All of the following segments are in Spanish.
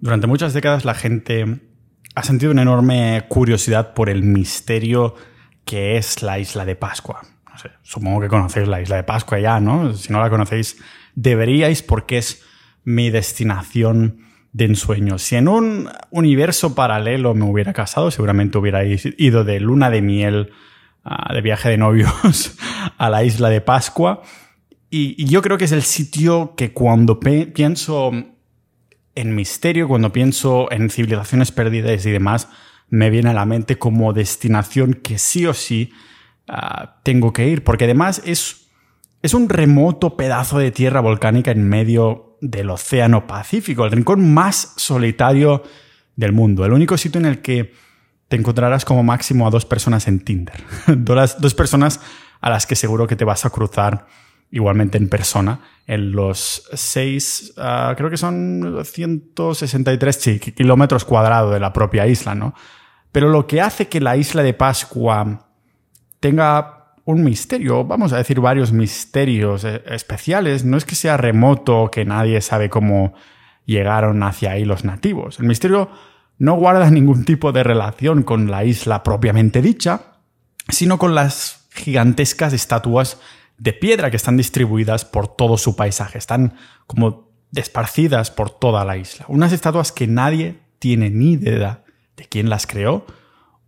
Durante muchas décadas la gente ha sentido una enorme curiosidad por el misterio que es la isla de Pascua. supongo que conocéis la isla de Pascua ya, ¿no? Si no la conocéis, deberíais porque es mi destinación de ensueño. Si en un universo paralelo me hubiera casado, seguramente hubiera ido de luna de miel, ah, de viaje de novios a la isla de Pascua. Y, yo creo que es el sitio que cuando pienso en misterio, cuando pienso en civilizaciones perdidas y demás, me viene a la mente como destinación que sí o sí ah, tengo que ir, porque además es, es un remoto pedazo de tierra volcánica en medio del Océano Pacífico, el rincón más solitario del mundo, el único sitio en el que te encontrarás como máximo a dos personas en Tinder, dos personas a las que seguro que te vas a cruzar igualmente en persona, en los seis, ah, creo que son 163 kilómetros cuadrados de la propia isla, ¿no? Pero lo que hace que la isla de Pascua tenga un misterio, vamos a decir varios misterios eh, especiales, no es que sea remoto, que nadie sabe cómo llegaron hacia ahí los nativos. El misterio no guarda ningún tipo de relación con la isla propiamente dicha, sino con las gigantescas estatuas de piedra que están distribuidas por todo su paisaje. Están como desparcidas por toda la isla. Unas estatuas que nadie tiene ni idea de quién las creó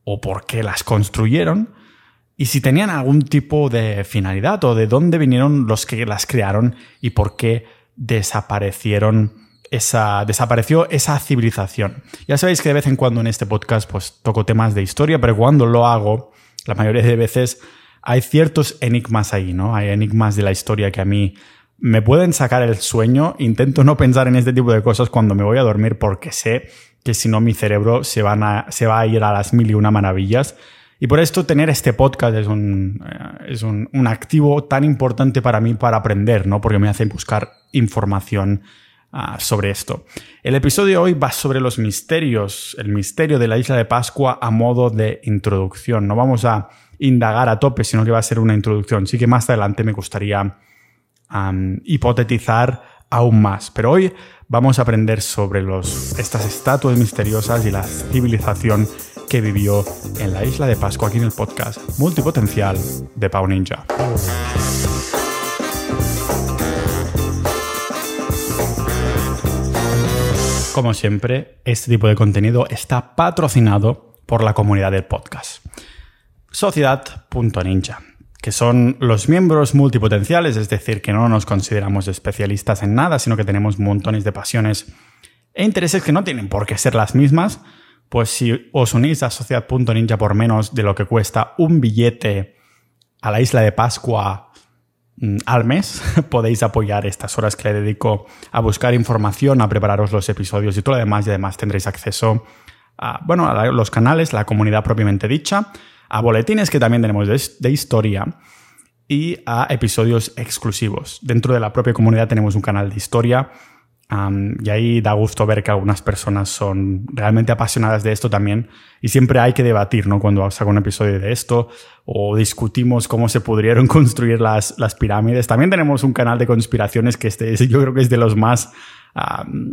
o por qué las construyeron y si tenían algún tipo de finalidad o de dónde vinieron los que las crearon y por qué desaparecieron esa, desapareció esa civilización. Ya sabéis que de vez en cuando en este podcast pues toco temas de historia, pero cuando lo hago, la mayoría de veces hay ciertos enigmas ahí, ¿no? Hay enigmas de la historia que a mí me pueden sacar el sueño. Intento no pensar en este tipo de cosas cuando me voy a dormir porque sé que si no mi cerebro se, va a ir a las mil y una maravillas. Y por esto tener este podcast es un, eh, es un, activo tan importante para mí para aprender, ¿no? Porque me hace buscar información uh, sobre esto. El episodio hoy va sobre los misterios, el misterio de la isla de Pascua a modo de introducción. No vamos a indagar a tope, sino que va a ser una introducción. Sí que más adelante me gustaría hipotetizar aún más. Pero hoy vamos a aprender sobre los, estas estatuas misteriosas y la civilización que vivió en la isla de Pascua aquí en el podcast Multipotencial de Pau Ninja. Como siempre, este tipo de contenido está patrocinado por la comunidad del podcast. Sociedad.ninja, que son los miembros multipotenciales, es decir, que no nos consideramos especialistas en nada, sino que tenemos montones de pasiones e intereses que no tienen por qué ser las mismas, pues si os unís a Sociedad.ninja por menos de lo que cuesta un billete a la isla de Pascua mm, al mes, podéis apoyar estas horas que le dedico a buscar información, a prepararos los episodios y todo lo demás, y además tendréis acceso a, bueno, a los canales, la comunidad propiamente dicha, a boletines que también tenemos de, historia y a episodios exclusivos. Dentro de la propia comunidad tenemos un canal de historia y ahí da gusto ver que algunas personas son realmente apasionadas de esto también y siempre hay que debatir, ¿no? Cuando saco un episodio de esto o discutimos cómo se pudieron construir las, las pirámides. También tenemos un canal de conspiraciones que este yo creo que es de los más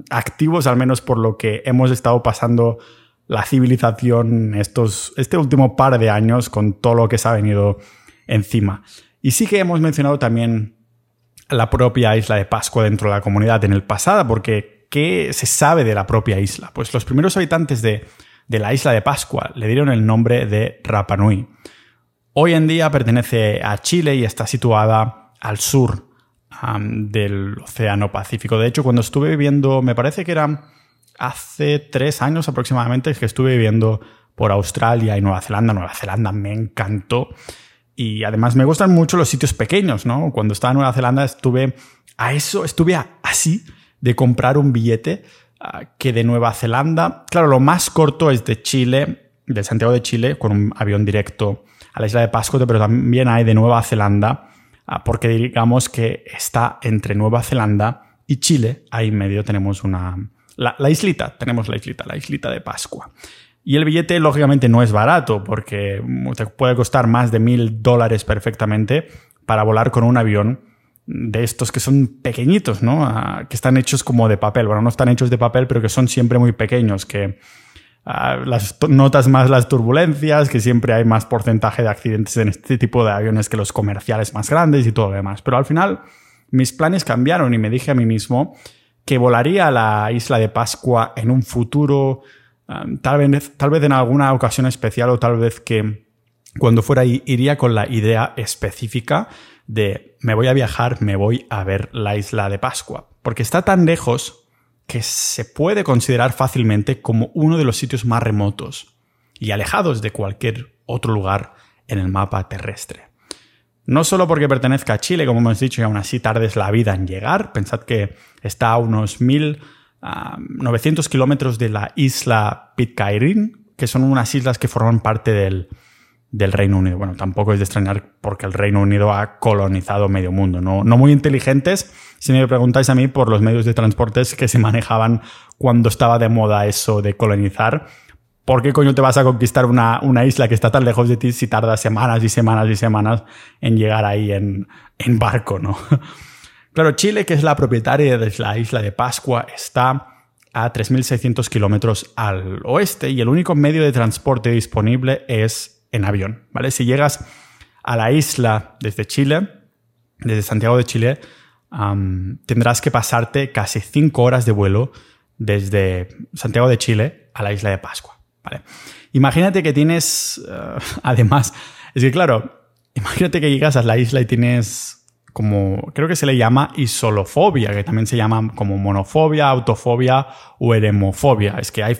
activos, al menos por lo que hemos estado pasando la civilización estos, este último par de años con todo lo que se ha venido encima. Y sí que hemos mencionado también la propia isla de Pascua dentro de la comunidad en el pasado, porque ¿qué se sabe de la propia isla? Pues los primeros habitantes de, la isla de Pascua le dieron el nombre de Rapa Nui. Hoy en día pertenece a Chile y está situada al sur del Océano Pacífico. De hecho, cuando estuve viviendo, me parece que era hace tres años aproximadamente que estuve viviendo por Australia y Nueva Zelanda. Nueva Zelanda me encantó. Y además me gustan mucho los sitios pequeños, ¿no? Cuando estaba en Nueva Zelanda estuve a eso, estuve así de comprar un billete ah, que de Nueva Zelanda, claro, lo más corto es de Chile, de Santiago de Chile, con un avión directo a la isla de Pascua, pero también hay de Nueva Zelanda, ah, porque digamos que está entre Nueva Zelanda y Chile, ahí en medio tenemos una, la, islita, tenemos la islita, la islita de Pascua. Y el billete, lógicamente, no es barato porque te puede costar más de mil dólares perfectamente para volar con un avión de estos que son pequeñitos, ¿no? Ah, que están hechos como de papel. Bueno, no están hechos de papel, pero que son siempre muy pequeños, que ah, las notas más las turbulencias, que siempre hay más porcentaje de accidentes en este tipo de aviones que los comerciales más grandes y todo lo demás. Pero al final mis planes cambiaron y me dije a mí mismo que volaría a la isla de Pascua en un futuro, ah, tal, vez, tal vez en alguna ocasión especial o tal vez que cuando fuera ahí iría con la idea específica de me voy a viajar, me voy a ver la isla de Pascua, porque está tan lejos que se puede considerar fácilmente como uno de los sitios más remotos y alejados de cualquier otro lugar en el mapa terrestre. No solo porque pertenezca a Chile, como hemos dicho, y aún así tardes la vida en llegar, pensad que está a unos 1.900 ah, kilómetros de la isla Pitcairn, que son unas islas que forman parte del, del Reino Unido. Bueno, tampoco es de extrañar porque el Reino Unido ha colonizado medio mundo. No, no muy inteligentes, si me preguntáis a mí, por los medios de transportes que se manejaban cuando estaba de moda eso de colonizar. ¿Por qué coño te vas a conquistar una, una isla que está tan lejos de ti si tardas semanas y semanas y semanas en llegar ahí en, en barco, no? claro, Chile, que es la propietaria de la isla de Pascua, está a 3.600 kilómetros al oeste y el único medio de transporte disponible es en avión, ¿vale? Si llegas a la isla desde Chile, desde Santiago de Chile, tendrás que pasarte casi cinco horas de vuelo desde Santiago de Chile a la isla de Pascua, ¿vale? Imagínate que tienes, eh, además, es que claro, imagínate que llegas a la isla y tienes como, creo que se le llama isolofobia, que también se llama como monofobia, autofobia o eremofobia. Es que hay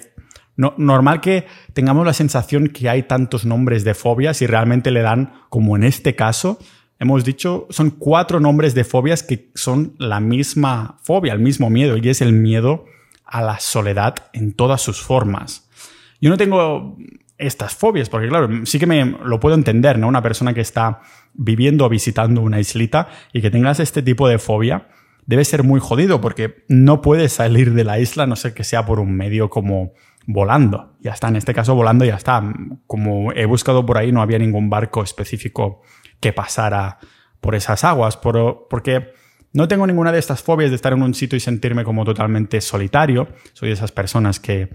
no, normal que tengamos la sensación que hay tantos nombres de fobias y realmente le dan, como en este caso, hemos dicho, son cuatro nombres de fobias que son la misma fobia, el mismo miedo, y es el miedo a la soledad en todas sus formas. Yo no tengo estas fobias, porque claro, sí que me lo puedo entender, ¿no? Una persona que está viviendo o visitando una islita y que tengas este tipo de fobia, debe ser muy jodido, porque no puedes salir de la isla, no sé que sea por un medio como volando. Ya está, en este caso volando ya está. Como he buscado por ahí, no había ningún barco específico que pasara por esas aguas, porque no tengo ninguna de estas fobias de estar en un sitio y sentirme como totalmente solitario. Soy de esas personas que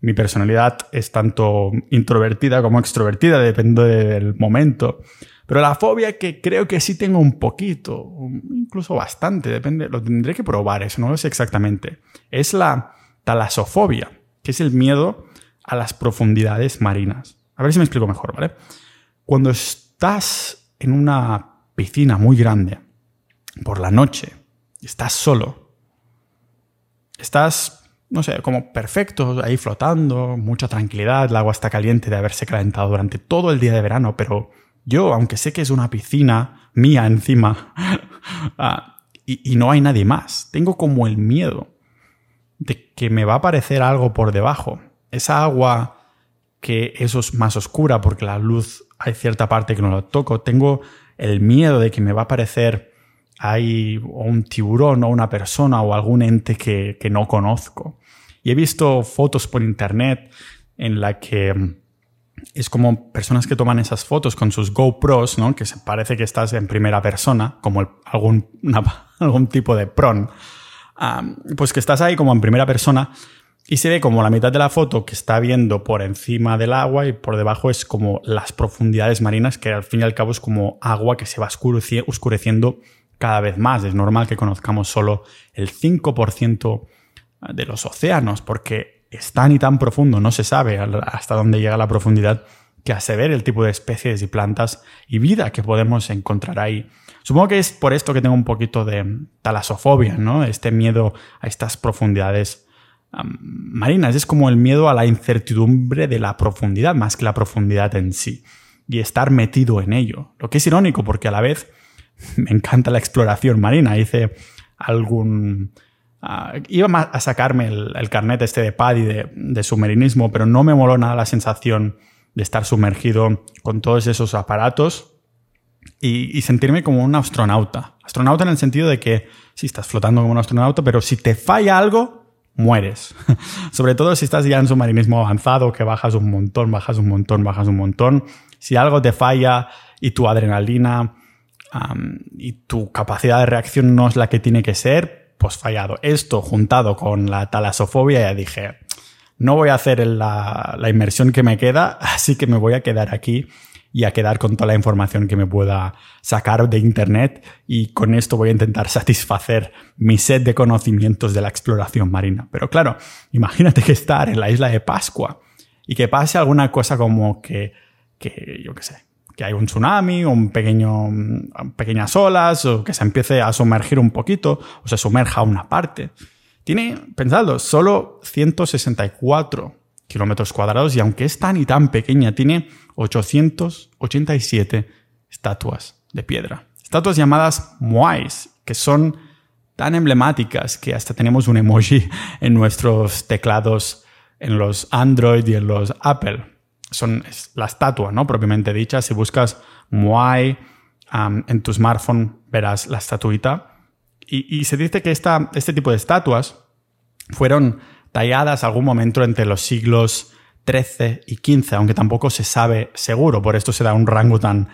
mi personalidad es tanto introvertida como extrovertida, depende del momento. Pero la fobia que creo que sí tengo un poquito, incluso bastante, depende, lo tendré que probar, eso no lo sé exactamente. Es la talasofobia que es el miedo a las profundidades marinas. A ver si me explico mejor, ¿vale? Cuando estás en una piscina muy grande por la noche, estás solo, estás, no sé, como perfecto, ahí flotando, mucha tranquilidad, el agua está caliente de haberse calentado durante todo el día de verano, pero yo, aunque sé que es una piscina mía encima, ah, y, y no hay nadie más, tengo como el miedo de que me va a aparecer algo por debajo. Esa agua que eso es más oscura porque la luz hay cierta parte que no la toco. Tengo el miedo de que me va a aparecer ahí un tiburón o una persona o algún ente que, que no conozco. Y he visto fotos por internet en la que mm, es como personas que toman esas fotos con sus GoPros, ¿no? Que se parece que estás en primera persona, como algún, algún tipo de pron pues que estás ahí como en primera persona y se ve como la mitad de la foto que está viendo por encima del agua y por debajo es como las profundidades marinas, que al fin y al cabo es como agua que se va oscureciendo cada vez más. Es normal que conozcamos solo el 5% de los océanos, porque es tan y tan profundo, no se sabe hasta dónde llega la profundidad, que hace ver el tipo de especies y plantas y vida que podemos encontrar ahí. Supongo que es por esto que tengo un poquito de talasofobia, ¿no? Este miedo a estas profundidades marinas. Es como el miedo a la incertidumbre de la profundidad, más que la profundidad en sí. Y estar metido en ello. Lo que es irónico, porque a la vez me encanta la exploración marina. Hice algún... Ah, iba a sacarme el, carnet este de PADI de, de submarinismo, pero no me moló nada la sensación de estar sumergido con todos esos aparatos y, sentirme como un astronauta. Astronauta en el sentido de que sí, estás flotando como un astronauta, pero si te falla algo, mueres. Sobre todo si estás ya en submarinismo avanzado, que bajas un montón, bajas un montón, bajas un montón. Si algo te falla y tu adrenalina y tu capacidad de reacción no es la que tiene que ser, pues fallado. Esto juntado con la talasofobia, ya dije, no voy a hacer la, la inmersión que me queda, así que me voy a quedar aquí y a quedar con toda la información que me pueda sacar de Internet y con esto voy a intentar satisfacer mi sed de conocimientos de la exploración marina. Pero claro, imagínate que estar en la isla de Pascua y que pase alguna cosa como que, que yo qué sé, que hay un tsunami, un pequeño, pequeñas olas, o que se empiece a sumergir un poquito, o se sumerja una parte. Tiene, pensadlo, solo 164 kilómetros cuadrados y aunque es tan y tan pequeña, tiene 887 estatuas de piedra. Estatuas llamadas moais, que son tan emblemáticas que hasta tenemos un emoji en nuestros teclados en los Android y en los Apple son la estatua, ¿no? Propiamente dicha. Si buscas Moai en tu smartphone, verás la estatuita. Y, se dice que esta, este tipo de estatuas fueron talladas algún momento entre los siglos XIII y XV, aunque tampoco se sabe seguro. Por esto se da un rango tan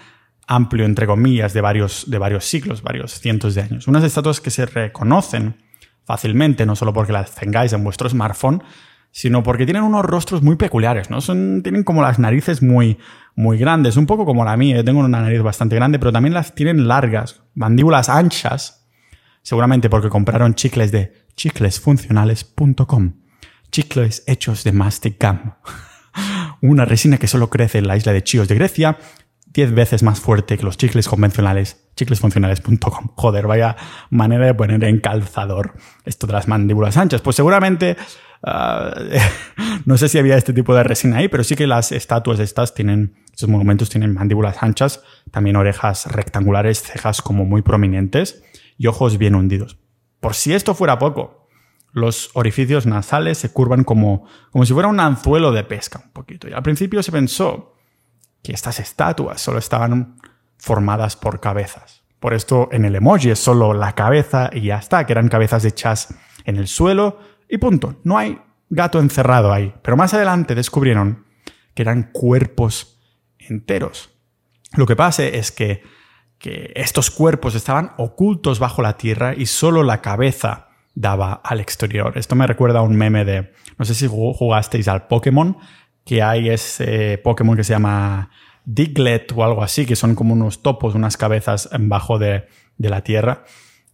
amplio, entre comillas, de varios, de varios siglos, varios cientos de años. Unas estatuas que se reconocen fácilmente, no solo porque las tengáis en vuestro smartphone, sino porque tienen unos rostros muy peculiares, ¿no? Son, tienen como las narices muy, muy grandes, un poco como la mía. Yo tengo una nariz bastante grande, pero también las tienen largas, mandíbulas anchas, seguramente porque compraron chicles de chiclesfuncionales.com. Chicles hechos de masticam. una resina que solo crece en la isla de Chios de Grecia, 10 veces más fuerte que los chicles convencionales, chiclesfuncionales.com. Joder, vaya manera de poner en calzador esto de las mandíbulas anchas. Pues seguramente Ah, no sé si había este tipo de resina ahí, pero sí que las estatuas estas tienen, estos monumentos tienen mandíbulas anchas, también orejas rectangulares, cejas como muy prominentes y ojos bien hundidos. Por si esto fuera poco, los orificios nasales se curvan como, como si fuera un anzuelo de pesca, un poquito. Y al principio se pensó que estas estatuas solo estaban formadas por cabezas. Por esto en el emoji es solo la cabeza y ya está, que eran cabezas hechas en el suelo y punto. No hay gato encerrado ahí. Pero más adelante descubrieron que eran cuerpos enteros. Lo que pasa es que, que estos cuerpos estaban ocultos bajo la tierra y solo la cabeza daba al exterior. Esto me recuerda a un meme de, no sé si jugasteis al Pokémon, que hay ese Pokémon que se llama Diglett o algo así, que son como unos topos, unas cabezas bajo de, de la tierra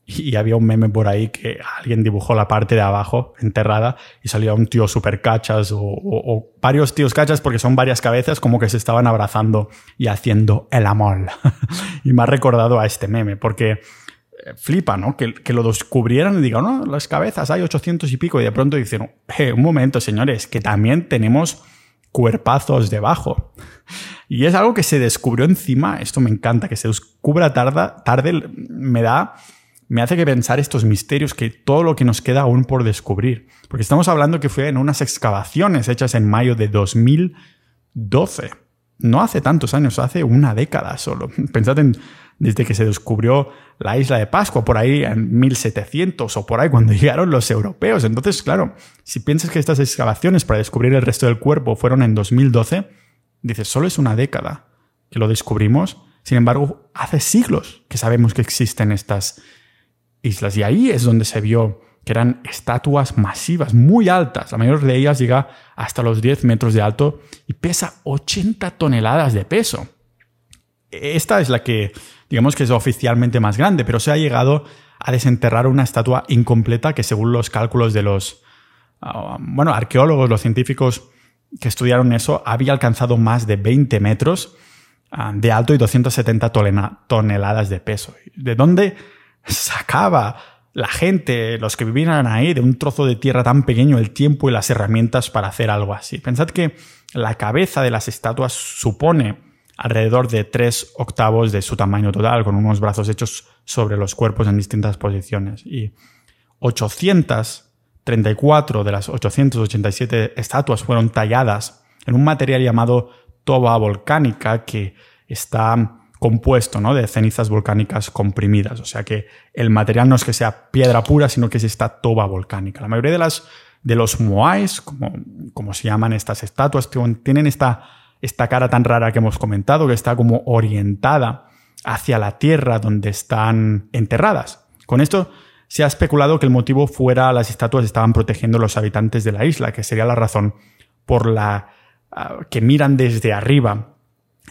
y había un meme por ahí que alguien dibujó la parte de abajo enterrada y salía un tío super cachas o, varios tíos cachas porque son varias cabezas como que se estaban abrazando y haciendo el amor. y me ha recordado a este meme porque eh, flipa, ¿no? Que, que, lo descubrieran y digan, no, las cabezas hay 800 y pico y de pronto dicen, eh, un momento, señores, que también tenemos cuerpazos debajo. Y es algo que se descubrió encima, esto me encanta, que se descubra tarde, me da me hace que pensar estos misterios, que todo lo que nos queda aún por descubrir. Porque estamos hablando que fue en unas excavaciones hechas en mayo de 2012. No hace tantos años, hace una década solo. Pensad en desde que se descubrió la isla de Pascua, por ahí en 1700 o por ahí cuando llegaron los europeos. Entonces, claro, si piensas que estas excavaciones para descubrir el resto del cuerpo fueron en 2012, dices, solo es una década que lo descubrimos. Sin embargo, hace siglos que sabemos que existen estas islas. Y ahí es donde se vio que eran estatuas masivas, muy altas. La mayor de ellas llega hasta los 10 metros de alto y pesa 80 toneladas de peso. Esta es la que, digamos que es oficialmente más grande, pero se ha llegado a desenterrar una estatua incompleta que según los cálculos de los, ah, bueno, arqueólogos, los científicos que estudiaron eso, había alcanzado más de 20 metros ah, de alto y 270 toneladas de peso. ¿De dónde sacaba la gente, los que vivían ahí, de un trozo de tierra tan pequeño, el tiempo y las herramientas para hacer algo así. Pensad que la cabeza de las estatuas supone alrededor de tres octavos de su tamaño total, con unos brazos hechos sobre los cuerpos en distintas posiciones. Y 834 de las 887 estatuas fueron talladas en un material llamado toba volcánica que está compuesto ¿no? de cenizas volcánicas comprimidas. O sea que el material no es que sea piedra pura, sino que es esta toba volcánica. La mayoría de, las, de los moais, como, como se llaman estas estatuas, tienen esta, esta cara tan rara que hemos comentado, que está como orientada hacia la tierra donde están enterradas. Con esto se ha especulado que el motivo fuera las estatuas estaban protegiendo a los habitantes de la isla, que sería la razón por la ah, que miran desde arriba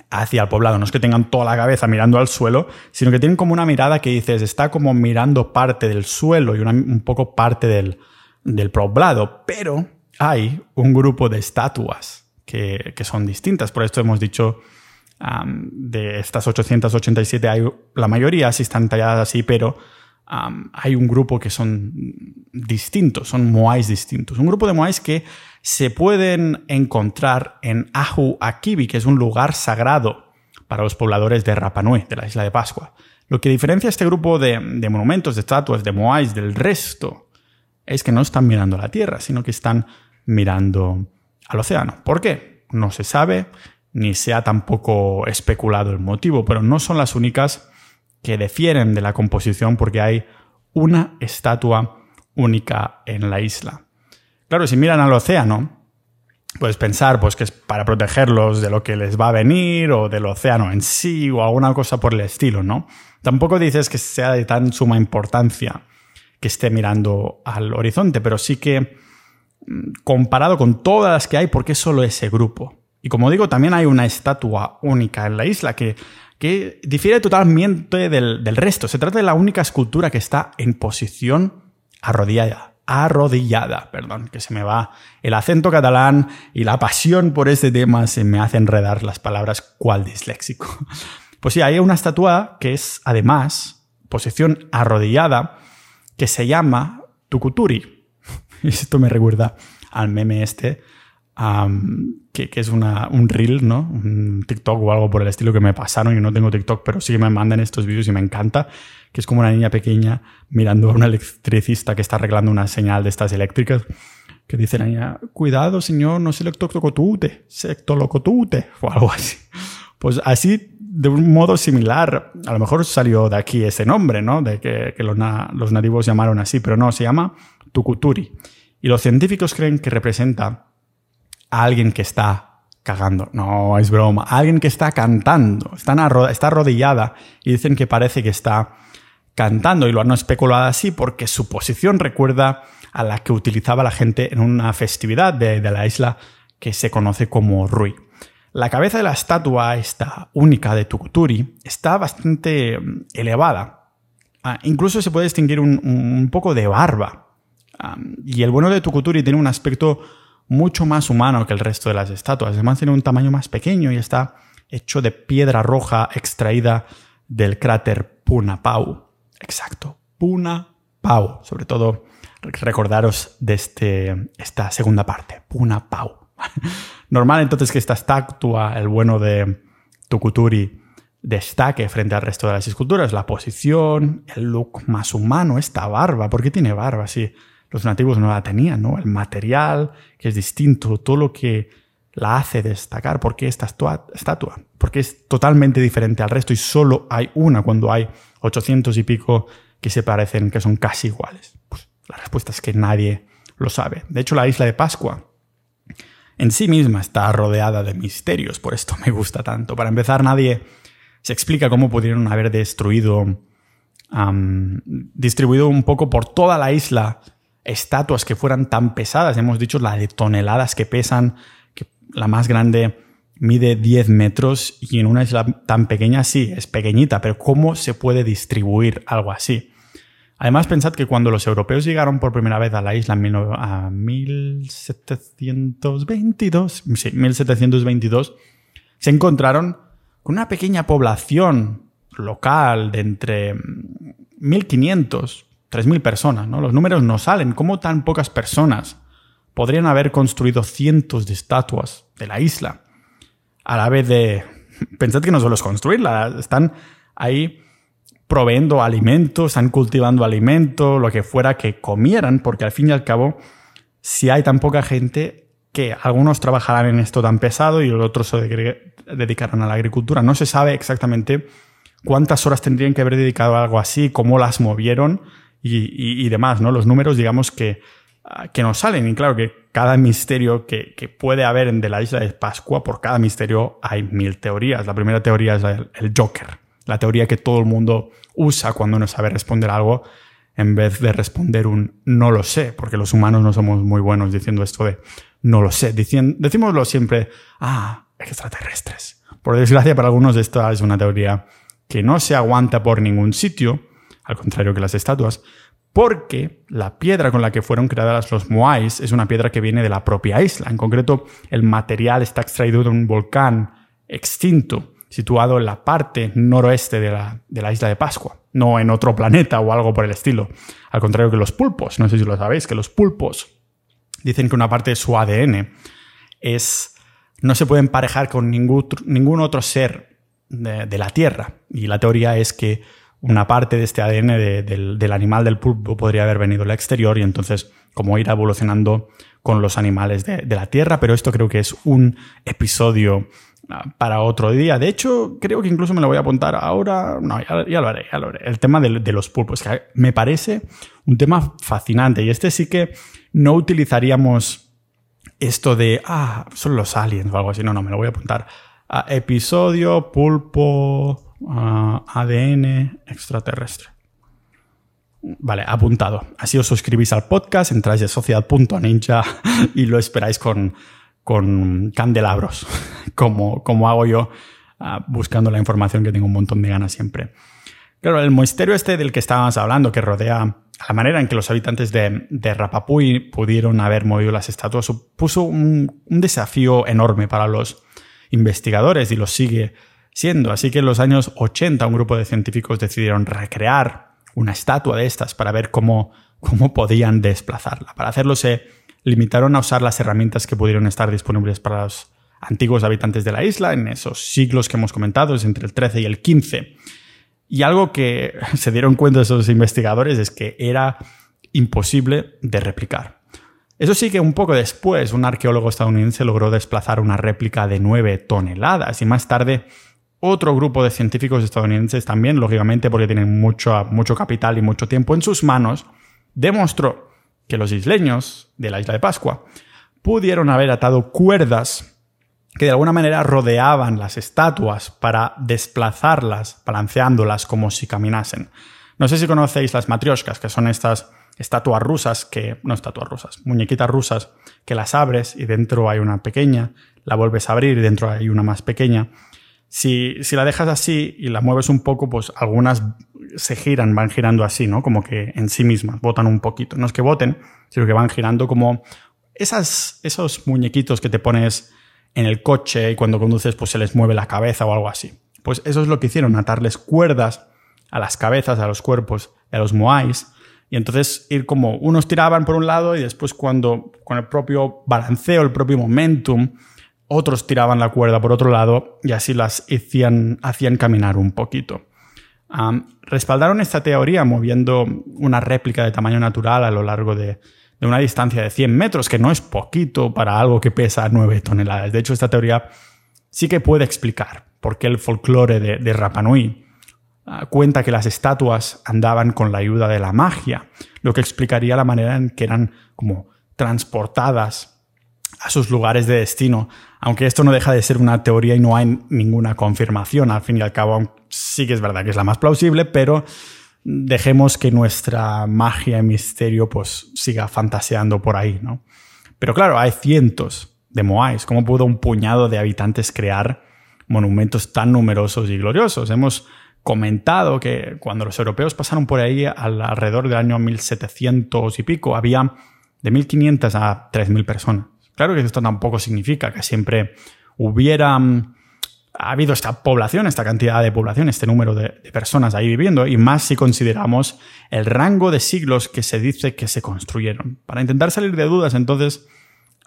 hacia el poblado. No es que tengan toda la cabeza mirando al suelo, sino que tienen como una mirada que dices, está como mirando parte del suelo y un poco parte del, del poblado. Pero hay un grupo de estatuas que, que son distintas. Por esto hemos dicho de estas 887 hay, la mayoría sí están talladas así, pero hay un grupo que son distintos, son moais distintos. Un grupo de moais que se pueden encontrar en Ahu Akibi, que es un lugar sagrado para los pobladores de Rapa Nui, de la isla de Pascua. Lo que diferencia este grupo de, de monumentos, de estatuas, de moais del resto, es que no están mirando la tierra, sino que están mirando al océano. ¿Por qué? No se sabe ni se ha tampoco especulado el motivo, pero no son las únicas que difieren de la composición porque hay una estatua única en la isla. Claro, si miran al océano, puedes pensar pues, que es para protegerlos de lo que les va a venir o del océano en sí o alguna cosa por el estilo, ¿no? Tampoco dices que sea de tan suma importancia que esté mirando al horizonte, pero sí que comparado con todas las que hay, ¿por qué solo ese grupo? Y como digo, también hay una estatua única en la isla que, que difiere totalmente del, resto. Se trata de la única escultura que está en posición arrodillada. Arrodillada, perdón, que se me va el acento catalán y la pasión por este tema se me hace enredar las palabras cual disléxico. Pues sí, hay una estatua que es además posición arrodillada que se llama Tukuturi. Esto me recuerda al meme este que, es una, un reel, ¿no? Un TikTok o algo por el estilo que me pasaron. Yo no tengo TikTok, pero sí que me mandan estos vídeos y me encanta. Que es como una niña pequeña mirando a un electricista que está arreglando una señal de estas eléctricas. Que dice la niña, cuidado señor, no se electrocutute, se locotute o algo así. Pues así, de un modo similar, a lo mejor salió de aquí ese nombre, ¿no? De que, que los, los nativos llamaron así, pero no, se llama Tukuturi. Y los científicos creen que representa a alguien que está cagando. No, es broma. alguien que está cantando. Está, está arrodillada y dicen que parece que está cantando y lo han especulado así porque su posición recuerda a la que utilizaba la gente en una festividad de, la isla que se conoce como Rui. La cabeza de la estatua, esta única de Tukuturi, está bastante mm, elevada. Ah, incluso se puede distinguir un, poco de barba. Y el bueno de Tukuturi tiene un aspecto mucho más humano que el resto de las estatuas. Además tiene un tamaño más pequeño y está hecho de piedra roja extraída del cráter Punapau. Exacto, Punapau. Sobre todo recordaros de este, esta segunda parte, Punapau. Normal entonces que esta estatua, el bueno de Tukuturi, destaque frente al resto de las esculturas. La posición, el look más humano, esta barba. ¿Por qué tiene barba? Sí los nativos no la tenían, ¿no? El material, que es distinto, todo lo que la hace destacar. ¿Por qué esta estatua? Porque es totalmente diferente al resto y solo hay una cuando hay 800 y pico que se parecen, que son casi iguales. Pues la respuesta es que nadie lo sabe. De hecho, la isla de Pascua en sí misma está rodeada de misterios, por esto me gusta tanto. Para empezar, nadie se explica cómo pudieron haber destruido, distribuido un poco por toda la isla estatuas que fueran tan pesadas. Hemos dicho la de toneladas que pesan, que la más grande mide 10 metros y en una isla tan pequeña sí, es pequeñita, pero ¿cómo se puede distribuir algo así? Además, pensad que cuando los europeos llegaron por primera vez a la isla en 1722, sí, 1722, se encontraron con una pequeña población local de entre 1500 3.000 personas, ¿no? Los números no salen. ¿Cómo tan pocas personas podrían haber construido cientos de estatuas de la isla? A la vez de... Pensad que no solo es construirla, están ahí proveyendo alimentos, están cultivando alimento, lo que fuera que comieran, porque al fin y al cabo, si hay tan poca gente, que algunos trabajarán en esto tan pesado y los otros se dedicarán a la agricultura. No se sabe exactamente cuántas horas tendrían que haber dedicado a algo así, cómo las movieron y, demás, ¿no? Los números, digamos, que, ah, que nos salen. Y claro que cada misterio que, puede haber en de la isla de Pascua, por cada misterio hay mil teorías. La primera teoría es el, Joker. la teoría que todo el mundo usa cuando no sabe responder algo, en vez de responder un no lo sé, porque los humanos no somos muy buenos diciendo esto de no lo sé. decimoslo siempre, ah, extraterrestres. Por desgracia, para algunos esta es una teoría que no se aguanta por ningún sitio, al contrario que las estatuas, porque la piedra con la que fueron creadas los Moais es una piedra que viene de la propia isla. En concreto, el material está extraído de un volcán extinto situado en la parte noroeste de la, de la, isla de Pascua, no en otro planeta o algo por el estilo. Al contrario que los pulpos, no sé si lo sabéis, que los pulpos dicen que una parte de su ADN es no se puede emparejar con ningún, ningún otro ser de, la Tierra. Y la teoría es que una parte de este ADN del, animal del pulpo podría haber venido del exterior y entonces como ir evolucionando con los animales de, la Tierra, pero esto creo que es un episodio ah, para otro día. De hecho, creo que incluso me lo voy a apuntar ahora. No, ya, lo haré, ya lo haré. El tema de, de, los pulpos, que me parece un tema fascinante. Y este sí que no utilizaríamos esto de, ah, son los aliens o algo así. No, no, me lo voy a apuntar. episodio pulpo ADN extraterrestre. Vale, apuntado. Así os suscribís al podcast, entráis de sociedad.ninja y lo esperáis con, con candelabros, como, como hago yo ah, buscando la información que tengo un montón de ganas siempre. Claro, el misterio este del que estábamos hablando, que rodea la manera en que los habitantes de, de Rapapui pudieron haber movido las estatuas, supuso un, un desafío enorme para los investigadores y lo sigue siendo. Así que en los años 80 un grupo de científicos decidieron recrear una estatua de estas para ver cómo, cómo podían desplazarla. Para hacerlo se limitaron a usar las herramientas que pudieron estar disponibles para los antiguos habitantes de la isla en esos siglos que hemos comentado, entre el 13 y el 15. Y algo que se dieron cuenta esos investigadores es que era imposible de replicar. Eso sí que un poco después un arqueólogo estadounidense logró desplazar una réplica de 9 toneladas y más tarde otro grupo de científicos estadounidenses también, lógicamente porque tienen mucho, mucho capital y mucho tiempo en sus manos, demostró que los isleños de la isla de Pascua pudieron haber atado cuerdas que de alguna manera rodeaban las estatuas para desplazarlas, balanceándolas como si caminasen. No sé si conocéis las matrioscas, que son estas estatuas rusas que, no estatuas rusas, muñequitas rusas, que las abres y dentro hay una pequeña, la vuelves a abrir y dentro hay una más pequeña. Si, si la dejas así y la mueves un poco, pues algunas se giran, van girando así, ¿no? Como que en sí mismas, botan un poquito. No es que boten, sino que van girando como esas, esos muñequitos que te pones en el coche y cuando conduces pues se les mueve la cabeza o algo así. Pues eso es lo que hicieron, atarles cuerdas a las cabezas, a los cuerpos de los moais y entonces ir como unos tiraban por un lado y después cuando con el propio balanceo, el propio momentum, otros tiraban la cuerda por otro lado y así las hacían, hacían caminar un poquito. respaldaron esta teoría moviendo una réplica de tamaño natural a lo largo de, de una distancia de 100 metros, que no es poquito para algo que pesa 9 toneladas. De hecho, esta teoría sí que puede explicar por qué el folclore de, de Rapa Nui ah, cuenta que las estatuas andaban con la ayuda de la magia, lo que explicaría la manera en que eran como transportadas a sus lugares de destino, aunque esto no deja de ser una teoría y no hay ninguna confirmación, al fin y al cabo sí que es verdad que es la más plausible, pero dejemos que nuestra magia y misterio pues siga fantaseando por ahí, ¿no? Pero claro, hay cientos de Moais. ¿Cómo pudo un puñado de habitantes crear monumentos tan numerosos y gloriosos? Hemos comentado que cuando los europeos pasaron por ahí alrededor del año 1700 y pico, había de 1500 a 3000 personas. Claro que esto tampoco significa que siempre hubiera ha habido esta población, esta cantidad de población, este número de, personas ahí viviendo, y más si consideramos el rango de siglos que se dice que se construyeron. Para intentar salir de dudas, entonces,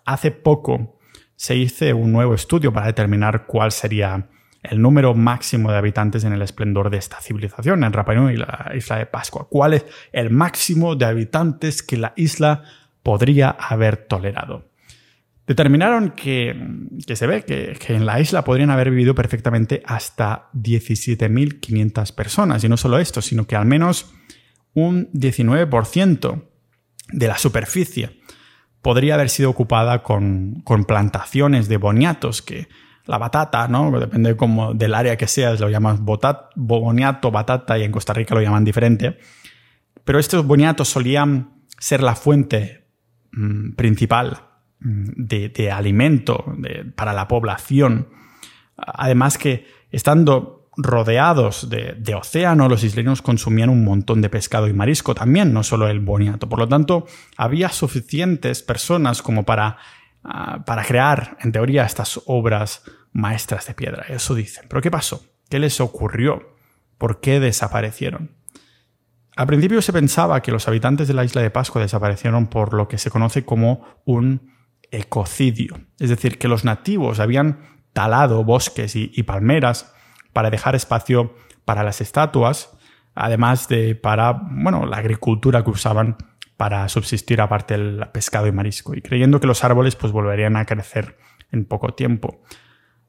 hace poco se hizo un nuevo estudio para determinar cuál sería el número máximo de habitantes en el esplendor de esta civilización, en Rapa Nui y la isla de Pascua. ¿Cuál es el máximo de habitantes que la isla podría haber tolerado? Determinaron que, se ve que, en la isla podrían haber vivido perfectamente hasta 17.500 personas. Y no solo esto, sino que al menos un 19% de la superficie podría haber sido ocupada con, plantaciones de boniatos que la batata, ¿no? Depende como del área que seas, lo llamas botat, boniato, batata y en Costa Rica lo llaman diferente. Pero estos boniatos solían ser la fuente mm, principal mm, de, alimento para la población. Además que estando rodeados de, de, océano, los isleños consumían un montón de pescado y marisco también, no solo el boniato. Por lo tanto, había suficientes personas como para, ah, para crear, en teoría, estas obras maestras de piedra. Eso dicen. Pero ¿qué pasó? ¿Qué les ocurrió? ¿Por qué desaparecieron? Al principio se pensaba que los habitantes de la isla de Pascua desaparecieron por lo que se conoce como un ecocidio. Es decir, que los nativos habían talado bosques y, palmeras para dejar espacio para las estatuas, además de para bueno, la agricultura que usaban para subsistir aparte del pescado y marisco, y creyendo que los árboles pues volverían a crecer en poco tiempo.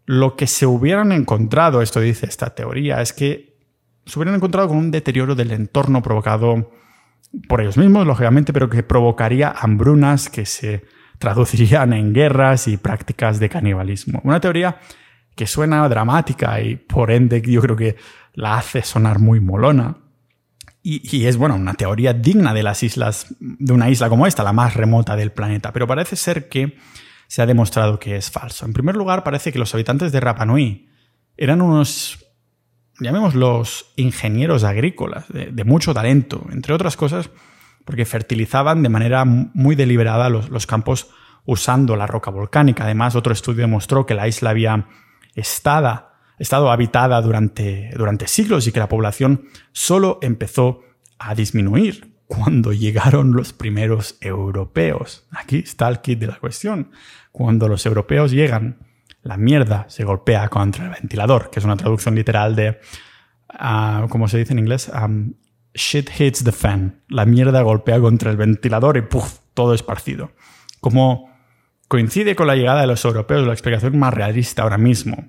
Lo que se hubieran encontrado, esto dice esta teoría, es que se hubieran encontrado con un deterioro del entorno provocado por ellos mismos, lógicamente, pero que provocaría hambrunas que se traducirían en guerras y prácticas de canibalismo. Una teoría que suena dramática y por ende yo creo que la hace sonar muy molona. Y, es, bueno, una teoría digna de las islas, de una isla como esta, la más remota del planeta. Pero parece ser que se ha demostrado que es falso. En primer lugar, parece que los habitantes de Rapa Nui eran unos, llamémoslos, ingenieros agrícolas de, mucho talento, entre otras cosas, porque fertilizaban de manera muy deliberada los, campos usando la roca volcánica. Además, otro estudio demostró que la isla había estado, habitada durante, durante siglos y que la población solo empezó a disminuir cuando llegaron los primeros europeos. Aquí está el kit de la cuestión. Cuando los europeos llegan, la mierda se golpea contra el ventilador, que es una traducción literal de, uh, ¿cómo se dice en inglés? Shit hits the fan. La mierda golpea contra el ventilador y ¡puf! todo esparcido. Como coincide con la llegada de los europeos, la explicación más realista ahora mismo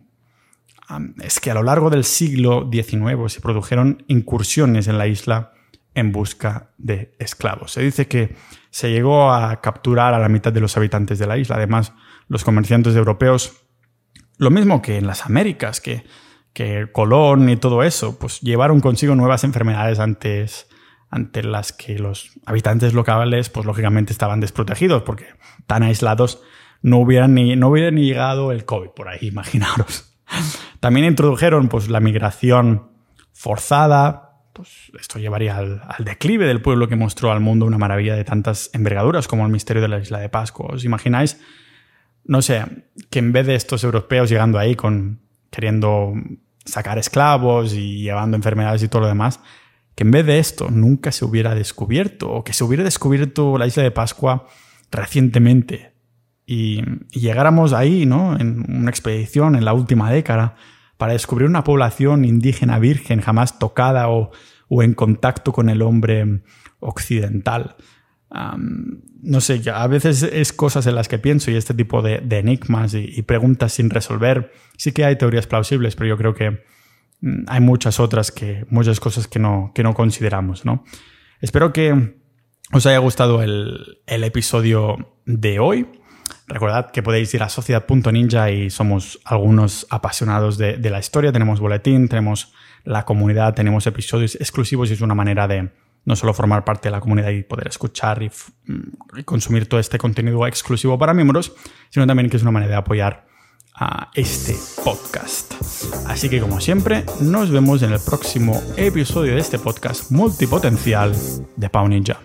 es que a lo largo del siglo XIX se produjeron incursiones en la isla en busca de esclavos. Se dice que se llegó a capturar a la mitad de los habitantes de la isla. Además, los comerciantes europeos, lo mismo que en las Américas, que, que Colón y todo eso, pues llevaron consigo nuevas enfermedades antes, ante las que los habitantes locales, pues lógicamente estaban desprotegidos, porque tan aislados no hubieran ni, no hubieran llegado el COVID por ahí, imaginaros. También introdujeron pues la migración forzada, pues esto llevaría al, declive del pueblo que mostró al mundo una maravilla de tantas envergaduras como el misterio de la isla de Pascua. ¿Os imagináis? No sé, que en vez de estos europeos llegando ahí con queriendo sacar esclavos y llevando enfermedades y todo lo demás, que en vez de esto nunca se hubiera descubierto o que se hubiera descubierto la isla de Pascua recientemente y, llegáramos ahí, ¿no? En una expedición en la última década para descubrir una población indígena virgen jamás tocada o, en contacto con el hombre occidental. No sé, a veces es cosas en las que pienso y este tipo de, enigmas y, preguntas sin resolver. Sí que hay teorías plausibles, pero yo creo que mm, hay muchas otras que, muchas cosas que no, que no consideramos, ¿no? Espero que os haya gustado el, el episodio de hoy. Recordad que podéis ir a sociedad.ninja y somos algunos apasionados de, la historia. Tenemos boletín, tenemos la comunidad, tenemos episodios exclusivos y es una manera de no solo formar parte de la comunidad y poder escuchar y, mm, y consumir todo este contenido exclusivo para miembros, sino también que es una manera de apoyar a este podcast. Así que como siempre, nos vemos en el próximo episodio de este podcast multipotencial de Pau Ninja.